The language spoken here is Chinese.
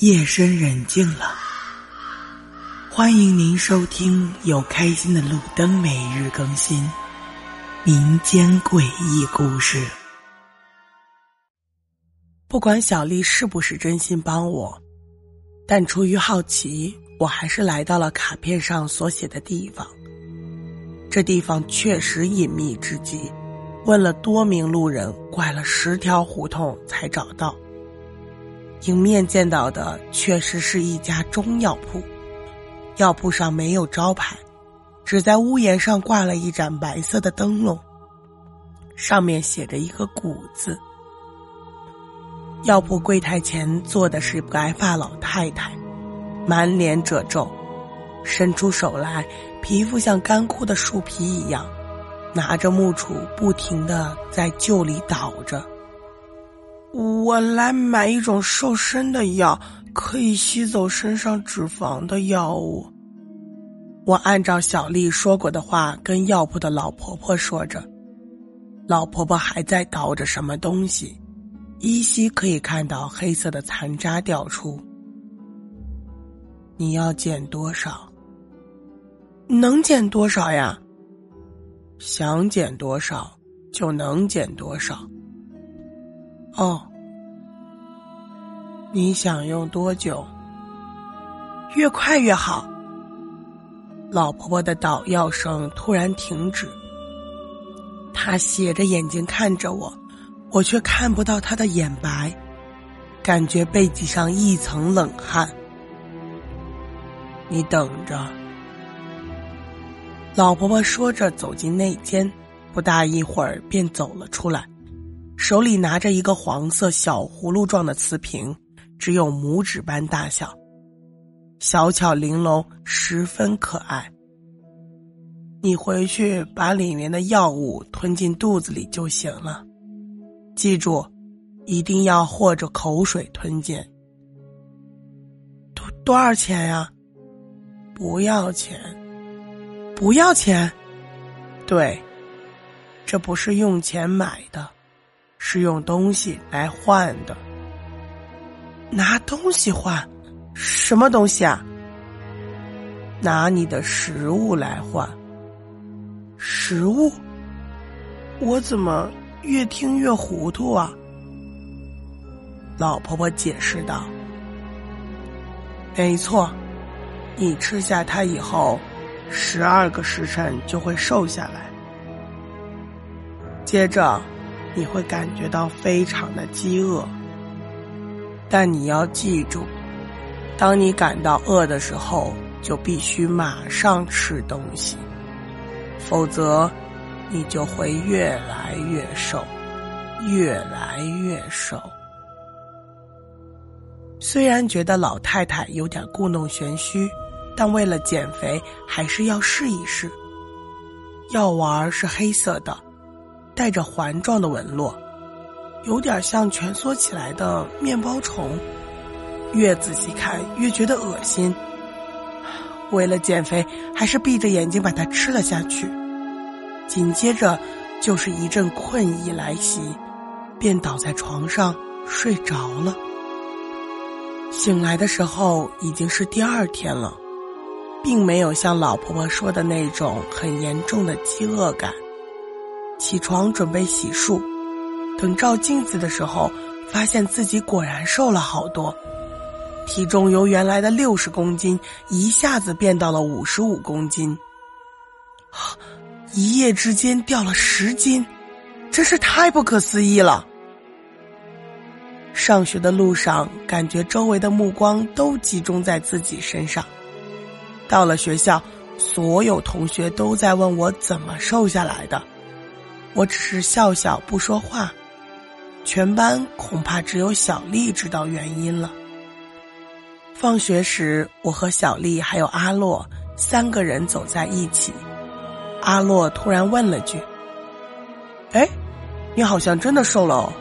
夜深人静了，欢迎您收听由开心的路灯每日更新民间诡异故事。不管小丽是不是真心帮我，但出于好奇，我还是来到了卡片上所写的地方。这地方确实隐秘之极，问了多名路人，拐了十条胡同才找到。迎面见到的确实是一家中药铺，药铺上没有招牌，只在屋檐上挂了一盏白色的灯笼，上面写着一个“古”字。药铺柜台前坐的是白发老太太，满脸褶皱，伸出手来，皮肤像干枯的树皮一样，拿着木杵不停的在臼里捣着。我来买一种瘦身的药，可以吸走身上脂肪的药物。我按照小丽说过的话跟药铺的老婆婆说着，老婆婆还在捣着什么东西，依稀可以看到黑色的残渣掉出。你要减多少？能减多少呀？想减多少就能减多少。哦，你想用多久？越快越好。老婆婆的捣药声突然停止，她斜着眼睛看着我，我却看不到她的眼白，感觉背脊上一层冷汗。你等着。老婆婆说着走进内间，不大一会儿便走了出来。手里拿着一个黄色小葫芦状的瓷瓶，只有拇指般大小，小巧玲珑，十分可爱。你回去把里面的药物吞进肚子里就行了，记住，一定要和着口水吞进。多多少钱呀？不要钱，不要钱。对，这不是用钱买的。是用东西来换的，拿东西换，什么东西啊？拿你的食物来换。食物？我怎么越听越糊涂啊？老婆婆解释道：“没错，你吃下它以后，十二个时辰就会瘦下来。接着。”你会感觉到非常的饥饿，但你要记住，当你感到饿的时候，就必须马上吃东西，否则你就会越来越瘦，越来越瘦。虽然觉得老太太有点故弄玄虚，但为了减肥，还是要试一试。药丸是黑色的。带着环状的纹络，有点像蜷缩起来的面包虫。越仔细看越觉得恶心。为了减肥，还是闭着眼睛把它吃了下去。紧接着就是一阵困意来袭，便倒在床上睡着了。醒来的时候已经是第二天了，并没有像老婆婆说的那种很严重的饥饿感。起床准备洗漱，等照镜子的时候，发现自己果然瘦了好多，体重由原来的六十公斤一下子变到了五十五公斤，一夜之间掉了十斤，真是太不可思议了。上学的路上，感觉周围的目光都集中在自己身上，到了学校，所有同学都在问我怎么瘦下来的。我只是笑笑不说话，全班恐怕只有小丽知道原因了。放学时，我和小丽还有阿洛三个人走在一起。阿洛突然问了句：“哎，你好像真的瘦了哦。”